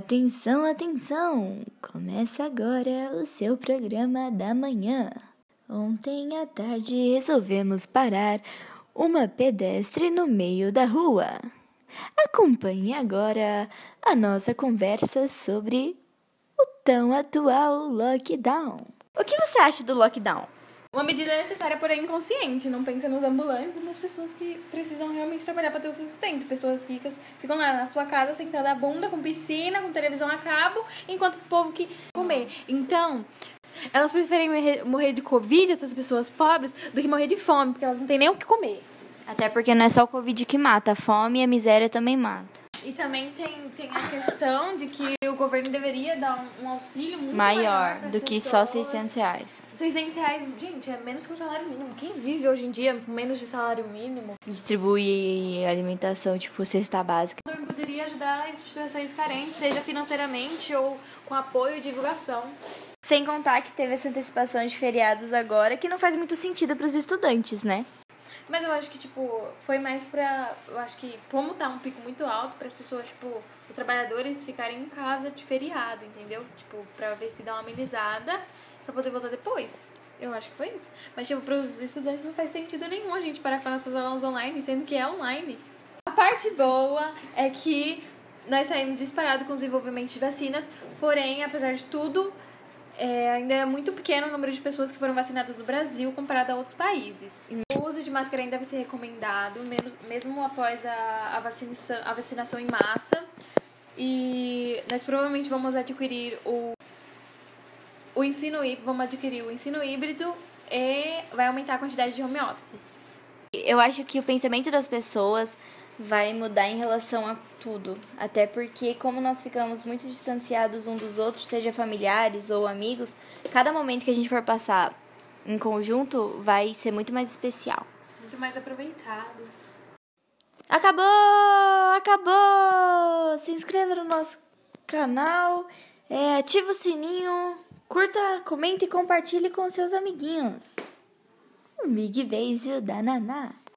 Atenção, atenção! Começa agora o seu programa da manhã. Ontem à tarde resolvemos parar uma pedestre no meio da rua. Acompanhe agora a nossa conversa sobre o tão atual lockdown. O que você acha do lockdown? Uma medida necessária, porém inconsciente. Não pensa nos ambulantes e nas pessoas que precisam realmente trabalhar para ter o seu sustento. Pessoas ricas ficam lá na sua casa sentada a bunda, com piscina, com televisão a cabo, enquanto o povo que comer. Então, elas preferem morrer de Covid, essas pessoas pobres, do que morrer de fome, porque elas não têm nem o que comer. Até porque não é só o Covid que mata, a fome e a miséria também mata. E também tem, tem a questão de que o governo deveria dar um, um auxílio muito maior, maior do que pessoas. só 600 reais. 600 reais, gente, é menos que um salário mínimo. Quem vive hoje em dia com menos de salário mínimo? Distribuir alimentação, tipo cesta básica. O governo poderia ajudar instituições carentes, seja financeiramente ou com apoio e divulgação. Sem contar que teve essa antecipação de feriados agora, que não faz muito sentido para os estudantes, né? Mas eu acho que, tipo, foi mais pra. Eu acho que, como tá um pico muito alto, para as pessoas, tipo, os trabalhadores ficarem em casa de feriado, entendeu? Tipo, pra ver se dá uma amenizada pra poder voltar depois. Eu acho que foi isso. Mas, tipo, pros estudantes não faz sentido nenhum a gente parar com nossas aulas online, sendo que é online. A parte boa é que nós saímos disparado com o desenvolvimento de vacinas, porém, apesar de tudo, é, ainda é muito pequeno o número de pessoas que foram vacinadas no Brasil comparado a outros países. De máscara ainda deve ser recomendado, mesmo, mesmo após a, a, vacinação, a vacinação em massa. E nós provavelmente vamos adquirir o, o ensino vamos adquirir o ensino híbrido e vai aumentar a quantidade de home office. Eu acho que o pensamento das pessoas vai mudar em relação a tudo. Até porque, como nós ficamos muito distanciados um dos outros, seja familiares ou amigos, cada momento que a gente for passar em conjunto vai ser muito mais especial. Mais aproveitado. Acabou! Acabou! Se inscreva no nosso canal, é, ativa o sininho, curta, comente e compartilhe com seus amiguinhos. Um big beijo da Naná.